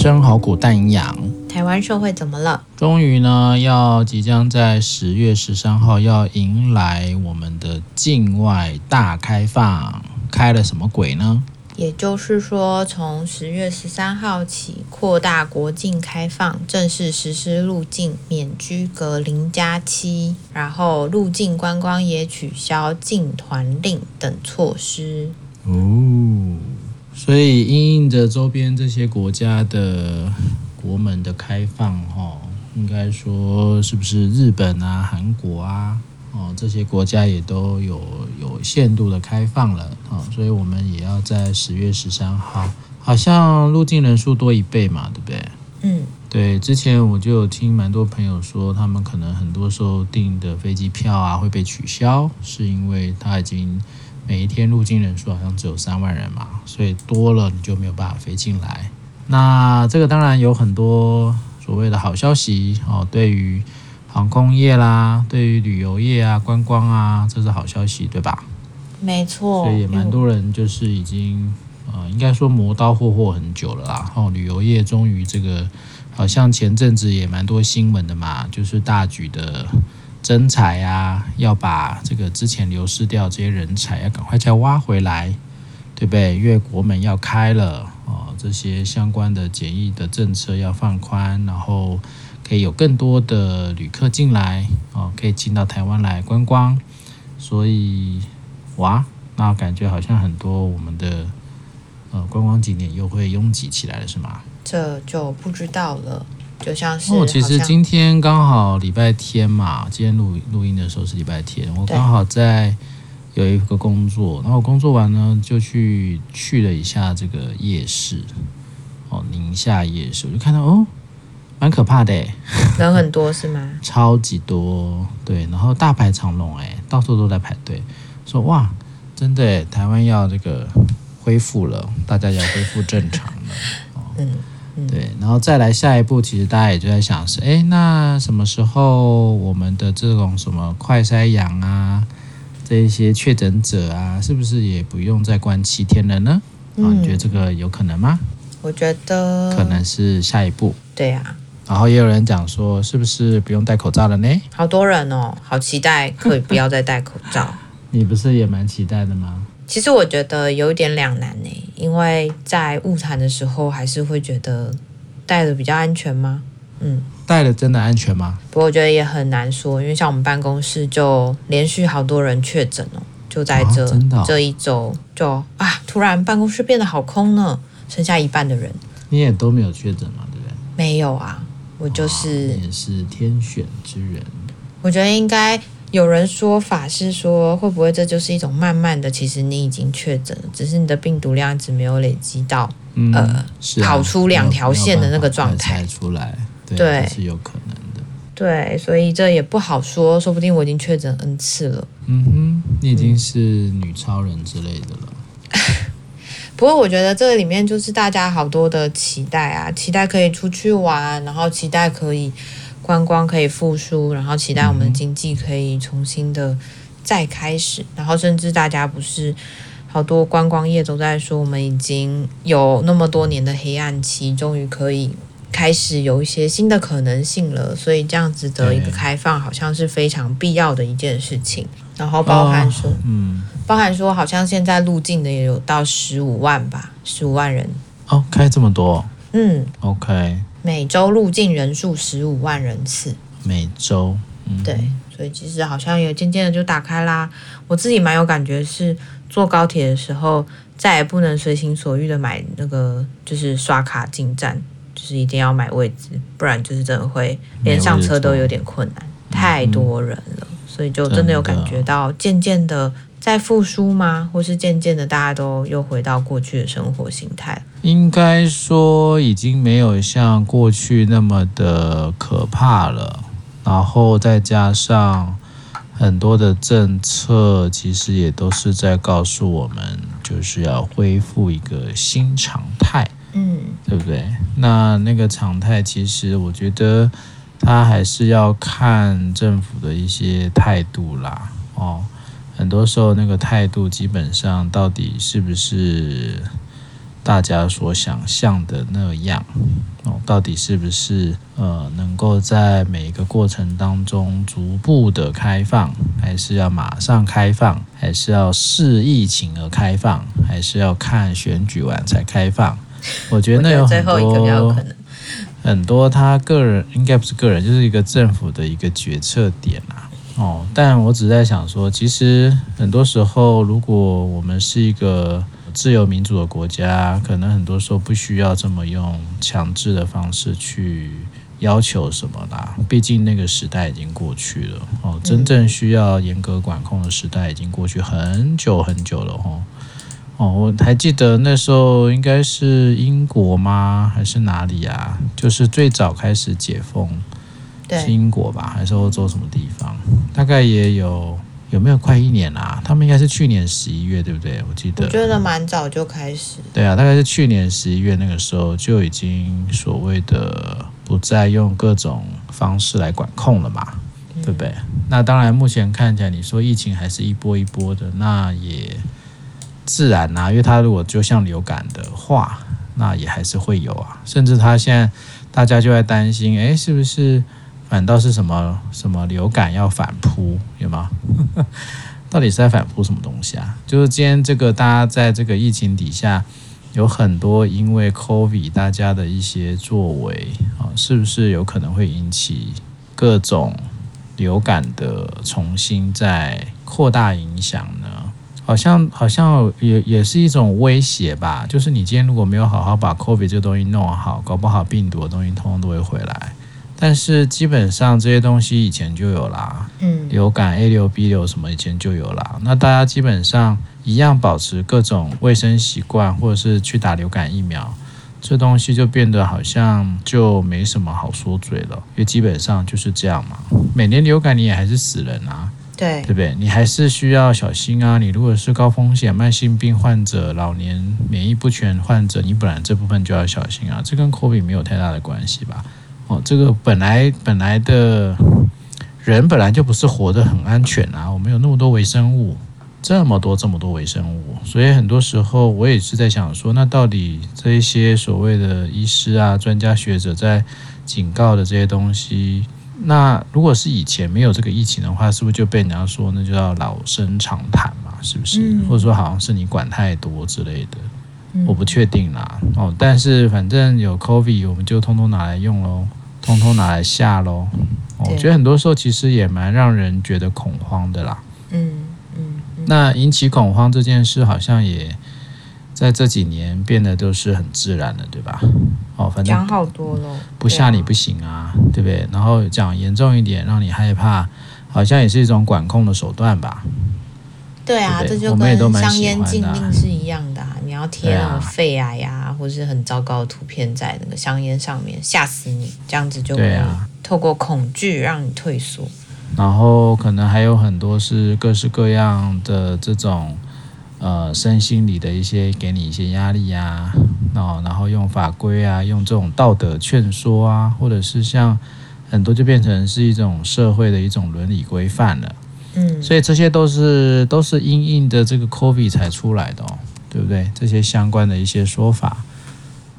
生好苦但营养。台湾社会怎么了？终于呢，要即将在十月十三号要迎来我们的境外大开放，开了什么鬼呢？也就是说，从十月十三号起，扩大国境开放，正式实施入境免居隔零加七，然后入境观光也取消禁团令等措施。哦，所以因应着周边这些国家的国门的开放，哈，应该说是不是日本啊、韩国啊？哦，这些国家也都有有限度的开放了，哦，所以我们也要在十月十三号，好像入境人数多一倍嘛，对不对？嗯，对，之前我就有听蛮多朋友说，他们可能很多时候订的飞机票啊会被取消，是因为他已经每一天入境人数好像只有三万人嘛，所以多了你就没有办法飞进来。那这个当然有很多所谓的好消息哦，对于。航空业啦，对于旅游业啊、观光啊，这是好消息，对吧？没错，所以也蛮多人就是已经，呃，应该说磨刀霍霍很久了啦。哦，旅游业终于这个，好像前阵子也蛮多新闻的嘛，就是大举的征才啊，要把这个之前流失掉这些人才要赶快再挖回来，对不对？因为国门要开了，哦，这些相关的检疫的政策要放宽，然后。可以有更多的旅客进来哦，可以进到台湾来观光，所以哇，那感觉好像很多我们的呃观光景点又会拥挤起来了，是吗？这就不知道了，就像是哦，其实今天刚好礼拜天嘛，今天录录音的时候是礼拜天，我刚好在有一个工作，然后工作完呢就去去了一下这个夜市哦，宁夏夜市，我就看到哦。蛮可怕的，人很多是吗？超级多，对，然后大排长龙，哎，到处都在排队。说哇，真的，台湾要这个恢复了，大家要恢复正常了。嗯，嗯对，然后再来下一步，其实大家也就在想是，哎，那什么时候我们的这种什么快筛阳啊，这一些确诊者啊，是不是也不用再关七天了呢？啊、嗯，你觉得这个有可能吗？我觉得可能是下一步。对呀、啊。然后也有人讲说，是不是不用戴口罩了呢？好多人哦，好期待可以不要再戴口罩。你不是也蛮期待的吗？其实我觉得有点两难呢，因为在误谈的时候，还是会觉得戴的比较安全吗？嗯，戴的真的安全吗？不过我觉得也很难说，因为像我们办公室就连续好多人确诊哦，就在这、这一周就啊，突然办公室变得好空呢，剩下一半的人。你也都没有确诊吗？对不对？没有啊。我就是也是天选之人。我觉得应该有人说法是说，会不会这就是一种慢慢的，其实你已经确诊了，只是你的病毒量一直没有累积到，嗯、呃，是啊、跑出两条线的那个状态出来，对，对是有可能的。对，所以这也不好说，说不定我已经确诊 N 次了。嗯哼，你已经是女超人之类的了。不过我觉得这里面就是大家好多的期待啊，期待可以出去玩，然后期待可以观光可以复苏，然后期待我们的经济可以重新的再开始，然后甚至大家不是好多观光业都在说，我们已经有那么多年的黑暗期，终于可以开始有一些新的可能性了，所以这样子的一个开放好像是非常必要的一件事情，然后包含说，嗯。包含说，好像现在入境的也有到十五万吧，十五万人。哦，开这么多，嗯，OK，每周入境人数十五万人次，每周，嗯，对，所以其实好像也渐渐的就打开啦。我自己蛮有感觉，是坐高铁的时候再也不能随心所欲的买那个，就是刷卡进站，就是一定要买位置，不然就是真的会连上车都有点困难，太多人了，嗯，所以就真的有感觉到渐渐的。在复苏吗？或是渐渐的，大家都又回到过去的生活形态？应该说，已经没有像过去那么的可怕了。然后再加上很多的政策，其实也都是在告诉我们，就是要恢复一个新常态。嗯，对不对？那那个常态，其实我觉得，它还是要看政府的一些态度啦。哦。很多时候，那个态度基本上到底是不是，大家所想象的那样哦，到底是不是呃能够在每一个过程当中逐步的开放，还是要马上开放，还是要视疫情而开放，还是要看选举完才开放？我觉得那有很多很多他个人应该不是个人，就是一个政府的一个决策点啊。哦，但我只在想说，其实很多时候，如果我们是一个自由民主的国家，可能很多时候不需要这么用强制的方式去要求什么啦。毕竟那个时代已经过去了。哦，真正需要严格管控的时代已经过去很久很久了。哦，哦，我还记得那时候应该是英国吗？还是哪里啊？就是最早开始解封。是英国吧，还是欧洲什么地方？大概也有有没有快一年啦、啊？他们应该是去年十一月，对不对？我记得，我觉得蛮早就开始。对啊，大概是去年十一月那个时候就已经所谓的不再用各种方式来管控了嘛，嗯、对不对？那当然，目前看起来你说疫情还是一波一波的，那也自然啦、啊，因为它如果就像流感的话，那也还是会有啊。甚至他现在大家就在担心，哎，是不是？反倒是什么什么流感要反扑，有吗？到底是在反扑什么东西啊？就是今天这个大家在这个疫情底下，有很多因为 COVID 大家的一些作为啊，是不是有可能会引起各种流感的重新再扩大影响？好像好像也也是一种威胁吧。就是你今天如果没有好好把 COVID 这个东西弄好，搞不好病毒的东西通通都会回来。但是基本上这些东西以前就有啦，嗯，流感 A 流 B 流什么以前就有啦。那大家基本上一样保持各种卫生习惯，或者是去打流感疫苗，这东西就变得好像就没什么好说嘴了，因为基本上就是这样嘛。每年流感你也还是死人啊，对，对不对？你还是需要小心啊。你如果是高风险慢性病患者、老年免疫不全患者，你本来这部分就要小心啊。这跟 COVID 没有太大的关系吧？哦，这个本来本来的人本来就不是活得很安全啊，我们有那么多微生物，这么多这么多微生物，所以很多时候我也是在想说，那到底这一些所谓的医师啊、专家学者在警告的这些东西，那如果是以前没有这个疫情的话，是不是就被人家说那就叫老生常谈嘛？是不是？或者说好像是你管太多之类的？我不确定啦。哦，但是反正有 COVID，我们就通通拿来用喽。通通拿来下喽！我觉得很多时候其实也蛮让人觉得恐慌的啦。嗯嗯。那引起恐慌这件事，好像也在这几年变得都是很自然的，对吧？哦，反正讲好多了，不吓你不行啊，对不对？然后讲严重一点，让你害怕，好像也是一种管控的手段吧。对啊，这就跟香烟禁令是一样的啊！你要贴那种肺癌呀、啊，或是很糟糕的图片在那个香烟上面，吓死你！这样子就会透过恐惧让你退缩。然后可能还有很多是各式各样的这种呃身心里的一些给你一些压力呀，哦，然后用法规啊，用这种道德劝说啊，或者是像很多就变成是一种社会的一种伦理规范了。嗯，所以这些都是都是因应的这个 COVID 才出来的哦，对不对？这些相关的一些说法，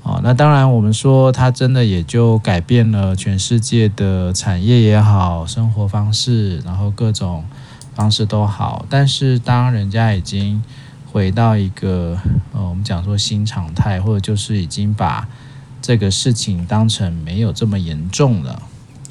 哦，那当然我们说它真的也就改变了全世界的产业也好，生活方式，然后各种方式都好。但是当人家已经回到一个呃，我们讲说新常态，或者就是已经把这个事情当成没有这么严重了，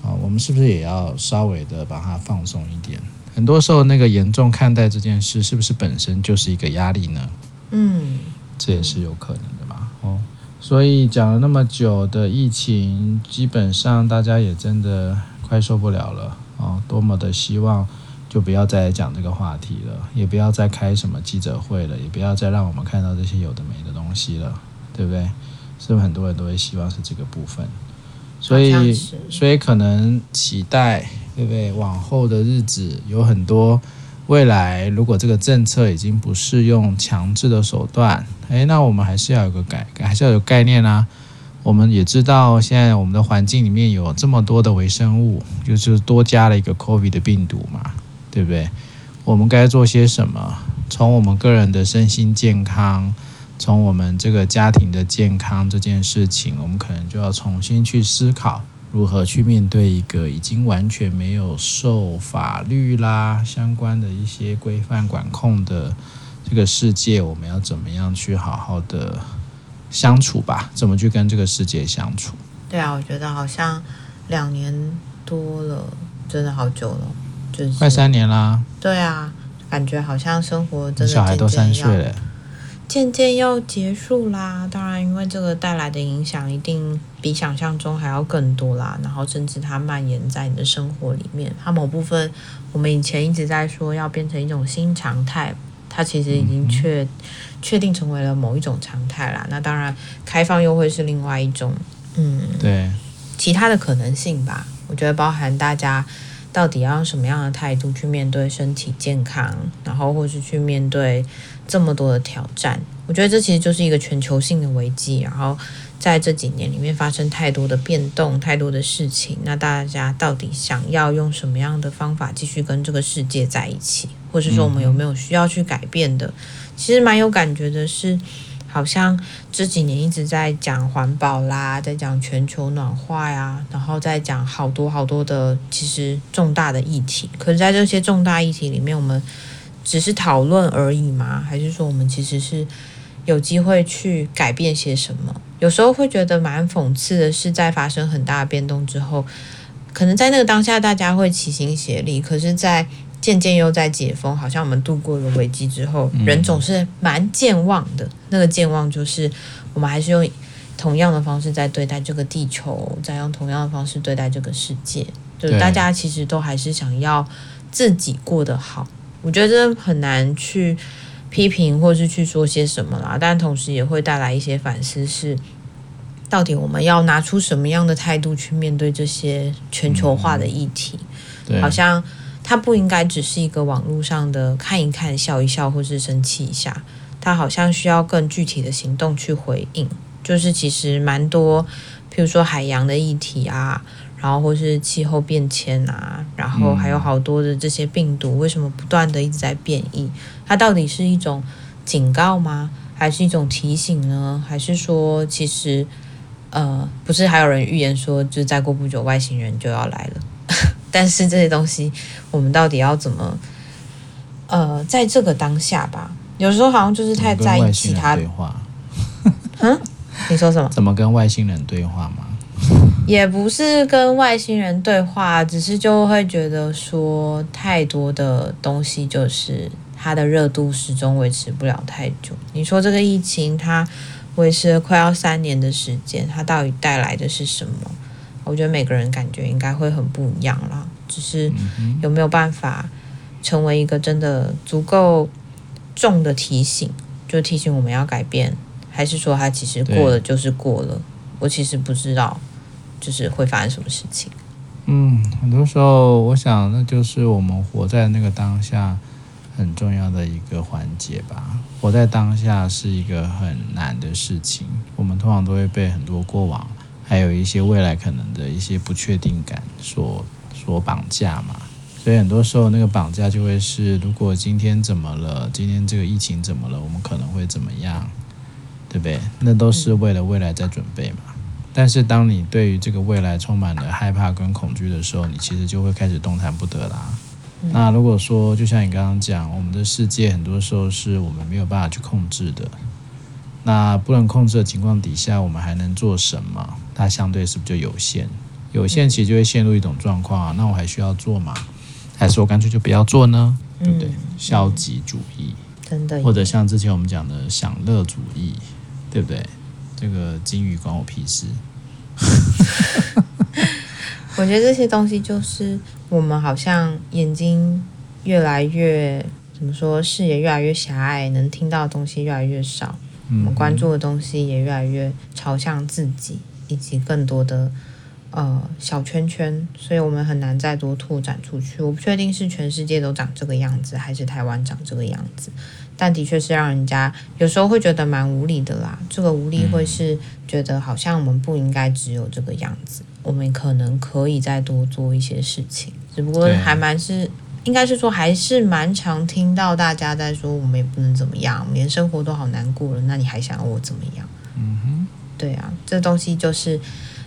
啊，我们是不是也要稍微的把它放松一点？很多时候，那个严重看待这件事，是不是本身就是一个压力呢？嗯，这也是有可能的嘛。哦，所以讲了那么久的疫情，基本上大家也真的快受不了了哦。多么的希望就不要再讲这个话题了，也不要再开什么记者会了，也不要再让我们看到这些有的没的东西了，对不对？是不是很多人都会希望是这个部分？所以，所以可能期待。对不对？往后的日子有很多，未来如果这个政策已经不适用强制的手段，诶，那我们还是要有个改，还是要有概念啊。我们也知道，现在我们的环境里面有这么多的微生物，就是多加了一个 COVID 的病毒嘛，对不对？我们该做些什么？从我们个人的身心健康，从我们这个家庭的健康这件事情，我们可能就要重新去思考，如何去面对一个已经完全没有受法律啦相关的一些规范管控的这个世界，我们要怎么样去好好的相处吧？怎么去跟这个世界相处？对啊，我觉得好像两年多了，真的好久了，就是快三年啦。对啊，感觉好像生活真的小孩都三岁了，渐渐要结束啦。当然，因为这个带来的影响一定比想象中还要更多啦。然后，甚至它蔓延在你的生活里面，它某部分我们以前一直在说要变成一种新常态，它其实已经确、嗯、确定成为了某一种常态啦。那当然，开放又会是另外一种。嗯，对，其他的可能性吧，我觉得包含大家到底要用什么样的态度去面对身体健康，然后或是去面对这么多的挑战，我觉得这其实就是一个全球性的危机。然后在这几年里面发生太多的变动，太多的事情，那大家到底想要用什么样的方法继续跟这个世界在一起，或是说我们有没有需要去改变的？其实蛮有感觉的是。好像这几年一直在讲环保啦，在讲全球暖化呀，然后在讲好多好多的其实重大的议题。可是，在这些重大议题里面，我们只是讨论而已吗？还是说我们其实是有机会去改变些什么？有时候会觉得蛮讽刺的是，在发生很大的变动之后，可能在那个当下大家会齐心协力，可是，在渐渐又在解封，好像我们度过了危机之后，人总是蛮健忘的。那个健忘就是，我们还是用同样的方式在对待这个地球，在用同样的方式对待这个世界。就大家其实都还是想要自己过得好。我觉得很难去批评或是去说些什么啦，但同时也会带来一些反思：是到底我们要拿出什么样的态度去面对这些全球化的议题？好像。它不应该只是一个网络上的看一看、笑一笑，或是生气一下。它好像需要更具体的行动去回应。就是其实蛮多，譬如说海洋的议题啊，然后或是气候变迁啊，然后还有好多的这些病毒，为什么不断的一直在变异？它到底是一种警告吗？还是一种提醒呢？还是说，其实呃，不是还有人预言说，就再过不久，外星人就要来了？但是这些东西，我们到底要怎么？呃，在这个当下吧，有时候好像就是太在意其他对话。嗯，你说什么？怎么跟外星人对话吗？也不是跟外星人对话，只是就会觉得说，太多的东西就是它的热度始终维持不了太久。你说这个疫情，它维持了快要三年的时间，它到底带来的是什么？我觉得每个人感觉应该会很不一样啦，只是有没有办法成为一个真的足够重的提醒，就提醒我们要改变，还是说它其实过了就是过了？我其实不知道，就是会发生什么事情。嗯，很多时候我想，那就是我们活在那个当下很重要的一个环节吧。活在当下是一个很难的事情，我们通常都会被很多过往。还有一些未来可能的一些不确定感所所绑架嘛，所以很多时候那个绑架就会是，如果今天怎么了，今天这个疫情怎么了，我们可能会怎么样，对不对？那都是为了未来在准备嘛。但是当你对于这个未来充满了害怕跟恐惧的时候，你其实就会开始动弹不得啦。那如果说就像你刚刚讲，我们的世界很多时候是我们没有办法去控制的。那不能控制的情况底下，我们还能做什么？它相对是不是就有限？有限其实就会陷入一种状况啊。那我还需要做吗？还是我干脆就不要做呢？对不对？消极主义，真的，或者像之前我们讲的享乐主义，对不对？这个金鱼关我屁事。我觉得这些东西就是我们好像眼睛越来越怎么说，视野越来越狭隘，能听到的东西越来越少。我们关注的东西也越来越朝向自己，以及更多的呃小圈圈，所以我们很难再多拓展出去。我不确定是全世界都长这个样子，还是台湾长这个样子，但的确是让人家有时候会觉得蛮无力的啦。这个无力会是觉得好像我们不应该只有这个样子，我们可能可以再多做一些事情，只不过还蛮是应该是说还是蛮常听到大家在说，我们也不能怎么样，我们连生活都好难过了，那你还想要我怎么样？嗯哼，对啊，这东西就是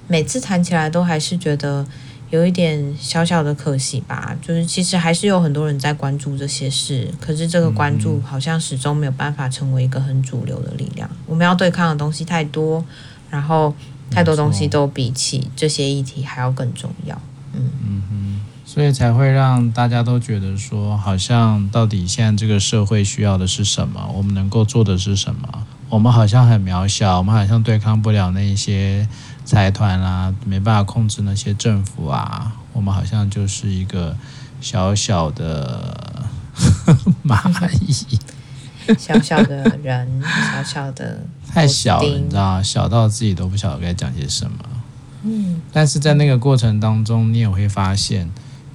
每次谈起来都还是觉得有一点小小的可惜吧。就是其实还是有很多人在关注这些事，可是这个关注好像始终没有办法成为一个很主流的力量。我们要对抗的东西太多，然后太多东西都比起这些议题还要更重要。嗯嗯哼，所以才会让大家都觉得说，好像到底现在这个社会需要的是什么？我们能够做的是什么？我们好像很渺小，我们好像对抗不了那些财团啊，没办法控制那些政府啊，我们好像就是一个小小的 蚂蚁，小小的人，小小的，太小了，你知道，小到自己都不晓得该讲些什么。嗯，但是在那个过程当中，你也会发现，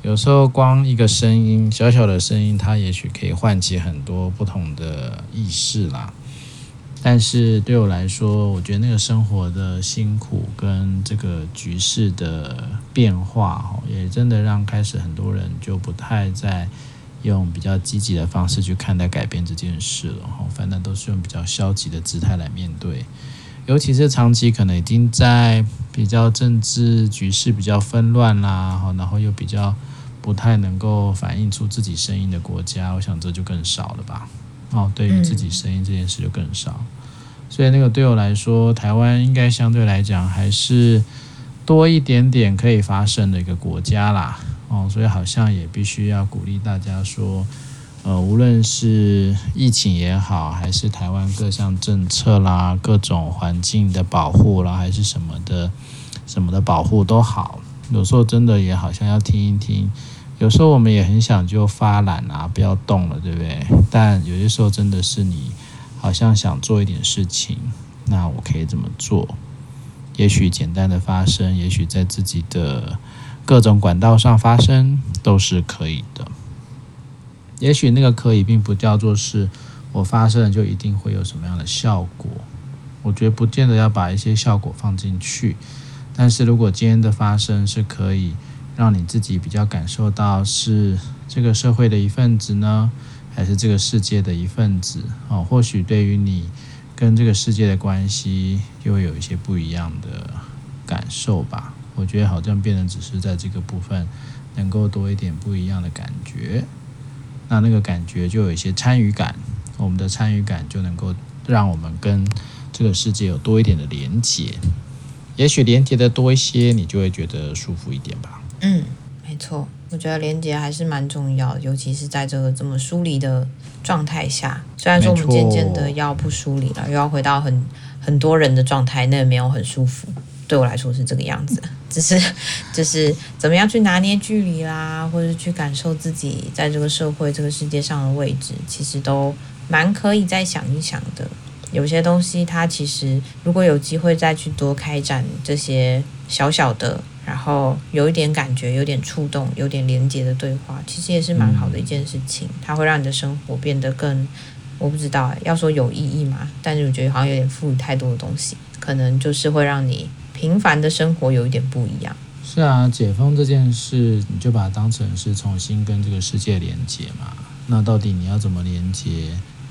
有时候光一个声音，小小的声音，它也许可以唤起很多不同的意识啦。但是对我来说，我觉得那个生活的辛苦跟这个局势的变化，也真的让开始很多人就不太再用比较积极的方式去看待改变这件事了。反正都是用比较消极的姿态来面对，尤其是长期可能已经在比较政治局势比较纷乱啦，然后又比较不太能够反映出自己声音的国家，我想这就更少了吧。哦，对于自己声音这件事就更少，所以那个对我来说，台湾应该相对来讲还是多一点点可以发声的一个国家啦。哦，所以好像也必须要鼓励大家说，呃，无论是疫情也好，还是台湾各项政策啦、各种环境的保护啦，还是什么的什么的保护都好，有时候真的也好像要听一听。有时候我们也很想就发懒啊，不要动了，对不对？但有些时候真的是你好像想做一点事情，那我可以怎么做？也许简单的发声，也许在自己的各种管道上发声都是可以的。也许那个可以，并不叫做是我发声了就一定会有什么样的效果。我觉得不见得要把一些效果放进去，但是如果今天的发生是可以。让你自己比较感受到是这个社会的一份子呢，还是这个世界的一份子？哦，或许对于你跟这个世界的关系，又会有一些不一样的感受吧。我觉得好像变得只是在这个部分能够多一点不一样的感觉，那那个感觉就有一些参与感，我们的参与感就能够让我们跟这个世界有多一点的连接。也许连接的多一些，你就会觉得舒服一点吧。嗯，没错，我觉得连接还是蛮重要的，尤其是在这个这么疏离的状态下。虽然说我们渐渐的要不疏离了，又要回到很很多人的状态，那也没有很舒服。对我来说是这个样子，只是 就是怎么样去拿捏距离啦，或者去感受自己在这个社会、这个世界上的位置，其实都蛮可以再想一想的。有些东西，它其实如果有机会再去多开展这些小小的。然后有一点感觉，有点触动，有点连接的对话，其实也是蛮好的一件事情。它会让你的生活变得更，我不知道要说有意义嘛，但是我觉得好像有点赋予太多的东西，可能就是会让你平凡的生活有一点不一样。是啊，解封这件事，你就把它当成是重新跟这个世界连接嘛。那到底你要怎么连接，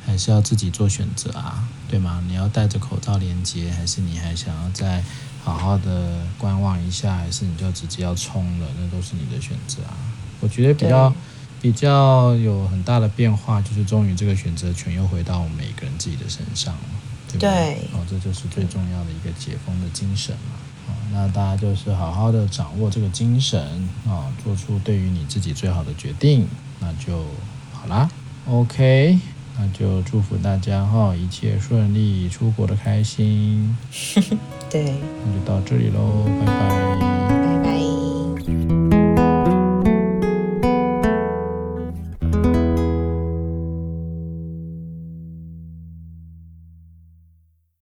还是要自己做选择啊？对吗？你要戴着口罩连接，还是你还想要再？好好的观望一下，还是你就直接要冲了？那都是你的选择啊。我觉得比较比较有很大的变化，就是终于这个选择权又回到我们每个人自己的身上了，对不对？对。哦，这就是最重要的一个解封的精神嘛。哦，那大家就是好好的掌握这个精神啊，哦，做出对于你自己最好的决定，那就好啦。OK。那就祝福大家哈，一切顺利，出国的开心。对，那就到这里喽，拜拜。